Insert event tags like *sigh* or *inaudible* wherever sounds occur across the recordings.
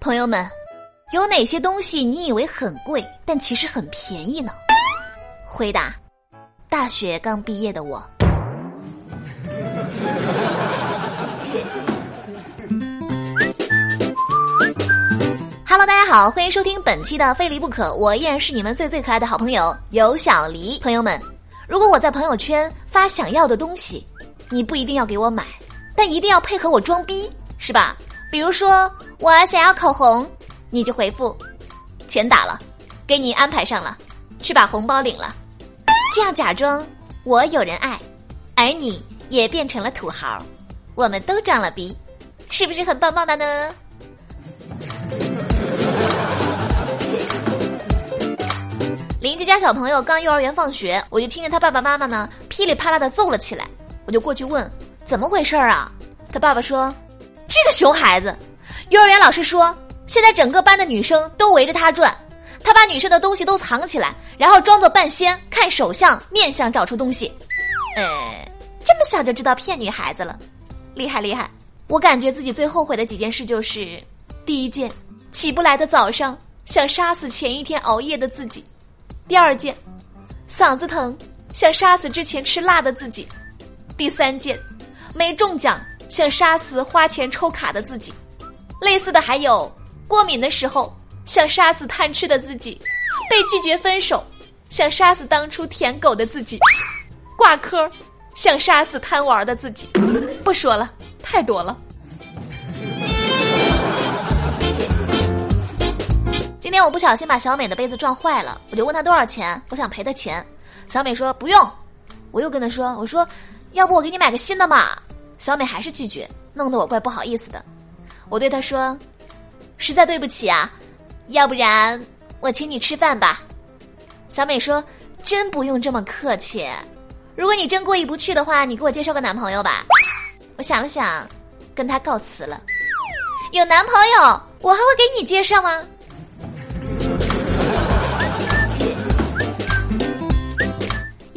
朋友们，有哪些东西你以为很贵，但其实很便宜呢？回答：大学刚毕业的我。Hello，大家好，欢迎收听本期的《非离不可》，我依然是你们最最可爱的好朋友尤小黎。朋友们，如果我在朋友圈发想要的东西，你不一定要给我买，但一定要配合我装逼，是吧？比如说，我想要口红，你就回复，钱打了，给你安排上了，去把红包领了，这样假装我有人爱，而你也变成了土豪，我们都装了逼，是不是很棒棒的呢？邻居家小朋友刚幼儿园放学，我就听见他爸爸妈妈呢噼里啪啦的揍了起来，我就过去问怎么回事儿啊？他爸爸说。这个熊孩子，幼儿园老师说，现在整个班的女生都围着他转，他把女生的东西都藏起来，然后装作半仙，看手相面相找出东西。呃，这么小就知道骗女孩子了，厉害厉害！我感觉自己最后悔的几件事就是：第一件，起不来的早上想杀死前一天熬夜的自己；第二件，嗓子疼想杀死之前吃辣的自己；第三件，没中奖。想杀死花钱抽卡的自己，类似的还有过敏的时候想杀死贪吃的自己，被拒绝分手想杀死当初舔狗的自己，挂科想杀死贪玩的自己。不说了，太多了。今天我不小心把小美的杯子撞坏了，我就问她多少钱，我想赔她钱。小美说不用。我又跟她说，我说要不我给你买个新的嘛。小美还是拒绝，弄得我怪不好意思的。我对她说：“实在对不起啊，要不然我请你吃饭吧。”小美说：“真不用这么客气。如果你真过意不去的话，你给我介绍个男朋友吧。”我想了想，跟他告辞了。有男朋友，我还会给你介绍吗？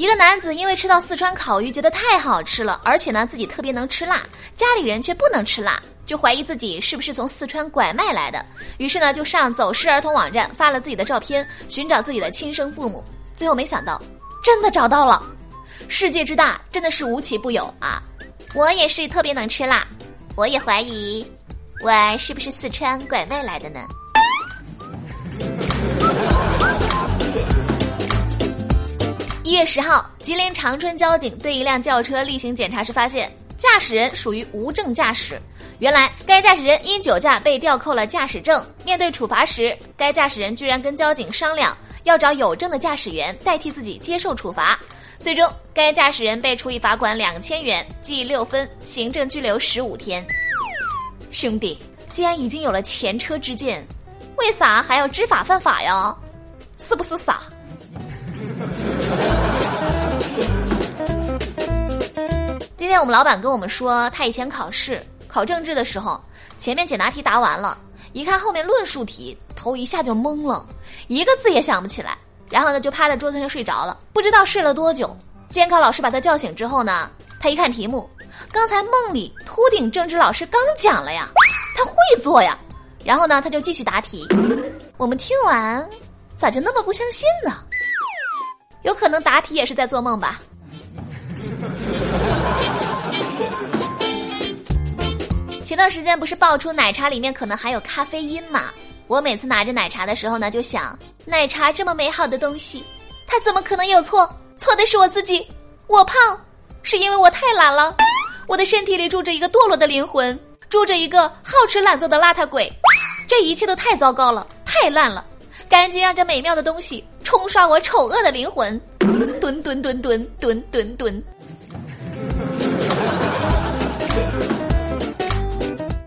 一个男子因为吃到四川烤鱼觉得太好吃了，而且呢自己特别能吃辣，家里人却不能吃辣，就怀疑自己是不是从四川拐卖来的，于是呢就上走失儿童网站发了自己的照片，寻找自己的亲生父母。最后没想到，真的找到了。世界之大，真的是无奇不有啊！我也是特别能吃辣，我也怀疑我是不是四川拐卖来的呢？一月十号，吉林长春交警对一辆轿车例行检查时发现，驾驶人属于无证驾驶。原来，该驾驶人因酒驾被吊扣了驾驶证。面对处罚时，该驾驶人居然跟交警商量要找有证的驾驶员代替自己接受处罚。最终，该驾驶人被处以罚款两千元、记六分、行政拘留十五天。兄弟，既然已经有了前车之鉴，为啥还要知法犯法呀？是不是傻？*laughs* 今天我们老板跟我们说，他以前考试考政治的时候，前面简答题答完了，一看后面论述题，头一下就懵了，一个字也想不起来，然后呢就趴在桌子上睡着了，不知道睡了多久。监考老师把他叫醒之后呢，他一看题目，刚才梦里秃顶政治老师刚讲了呀，他会做呀，然后呢他就继续答题。我们听完，咋就那么不相信呢？有可能答题也是在做梦吧。前段时间不是爆出奶茶里面可能含有咖啡因吗？我每次拿着奶茶的时候呢，就想，奶茶这么美好的东西，它怎么可能有错？错的是我自己。我胖，是因为我太懒了。我的身体里住着一个堕落的灵魂，住着一个好吃懒做的邋遢鬼。这一切都太糟糕了，太烂了。赶紧让这美妙的东西冲刷我丑恶的灵魂！蹲蹲蹲蹲蹲蹲蹲。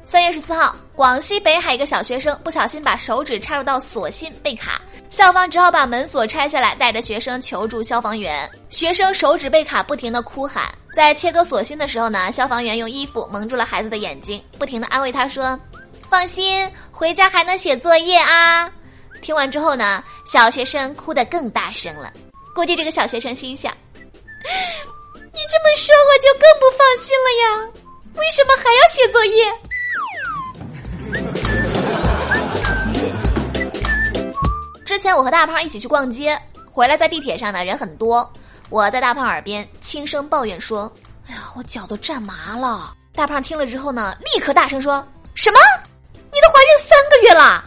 三月十四号，广西北海一个小学生不小心把手指插入到锁芯被卡，校方只好把门锁拆下来，带着学生求助消防员。学生手指被卡，不停的哭喊。在切割锁芯的时候呢，消防员用衣服蒙住了孩子的眼睛，不停的安慰他说：“放心，回家还能写作业啊。”听完之后呢，小学生哭得更大声了。估计这个小学生心想：“ *gasps* 你这么说，我就更不放心了呀！为什么还要写作业？” *laughs* 之前我和大胖一起去逛街，回来在地铁上呢，人很多。我在大胖耳边轻声抱怨说：“哎呀，我脚都站麻了。”大胖听了之后呢，立刻大声说：“什么？你都怀孕三个月了？”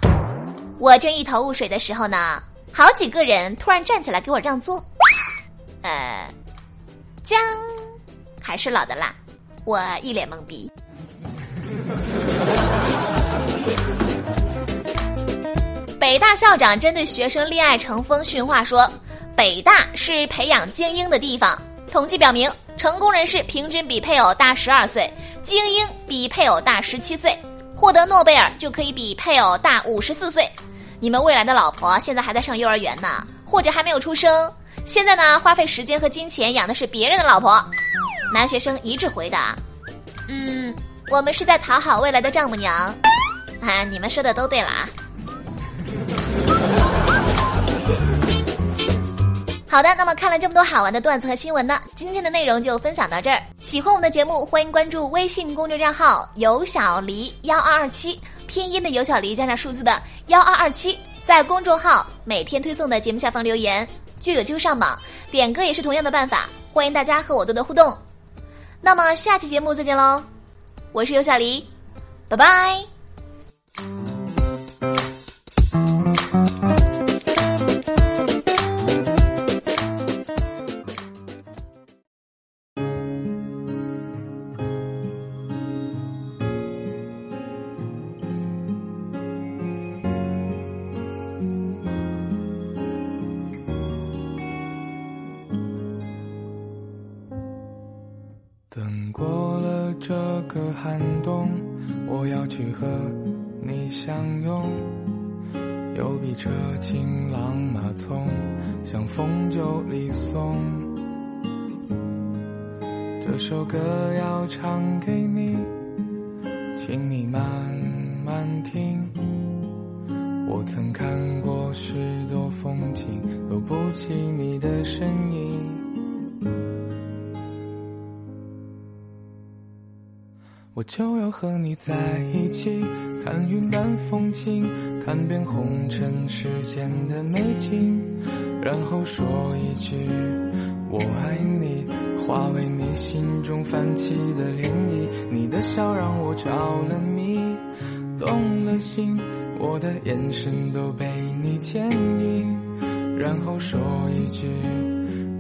我正一头雾水的时候呢，好几个人突然站起来给我让座。呃，姜还是老的辣，我一脸懵逼。北大校长针对学生恋爱成风训话说：“北大是培养精英的地方。统计表明，成功人士平均比配偶大十二岁，精英比配偶大十七岁，获得诺贝尔就可以比配偶大五十四岁。你们未来的老婆现在还在上幼儿园呢，或者还没有出生，现在呢花费时间和金钱养的是别人的老婆。”男学生一致回答：“嗯，我们是在讨好未来的丈母娘。”啊，你们说的都对了啊。好的，那么看了这么多好玩的段子和新闻呢，今天的内容就分享到这儿。喜欢我们的节目，欢迎关注微信公众账号“有小黎幺二二七”，拼音的有小黎加上数字的幺二二七，在公众号每天推送的节目下方留言，就有机会上榜。点歌也是同样的办法，欢迎大家和我多多互动。那么下期节目再见喽，我是有小黎，拜拜。个寒冬，我要去和你相拥。有比车情郎马匆，像风酒里送。这首歌要唱给你，请你慢慢听。我曾看过许多风景，都不及你的身影。我就要和你在一起，看云淡风轻，看遍红尘世间的美景，然后说一句我爱你，化为你心中泛起的涟漪。你的笑让我着了迷，动了心，我的眼神都被你牵引，然后说一句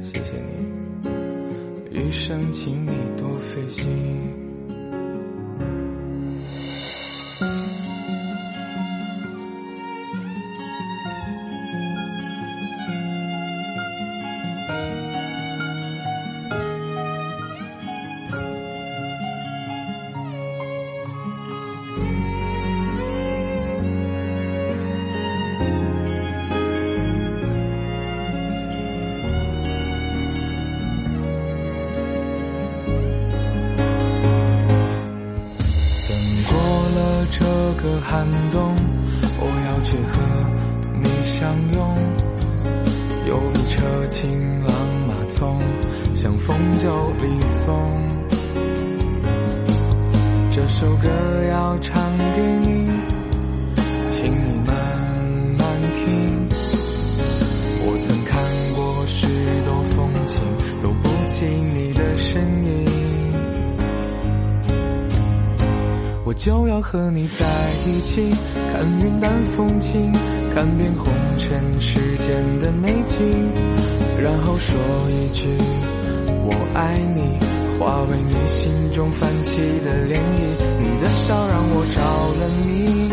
谢谢你，余生请你多费心。寒冬，我要去和你相拥。有一车情郎马鬃，像风就离送。这首歌要唱给你，就要和你在一起，看云淡风轻，看遍红尘世间的美景，然后说一句我爱你，化为你心中泛起的涟漪。你的笑让我着了迷，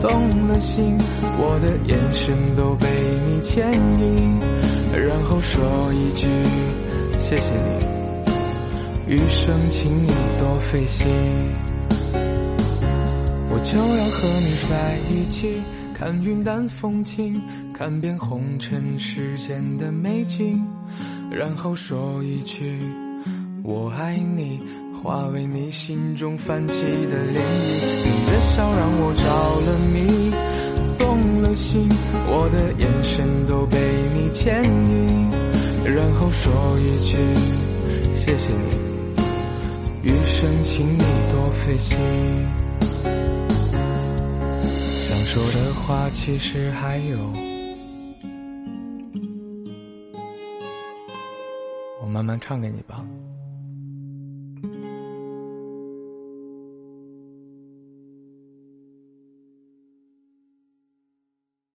动了心，我的眼神都被你牵引，然后说一句谢谢你，余生请你多费心。就要和你在一起，看云淡风轻，看遍红尘世间的美景，然后说一句我爱你，化为你心中泛起的涟漪。你的笑让我着了迷，动了心，我的眼神都被你牵引，然后说一句谢谢你，余生请你多费心。说的话其实还有我慢慢唱给你吧。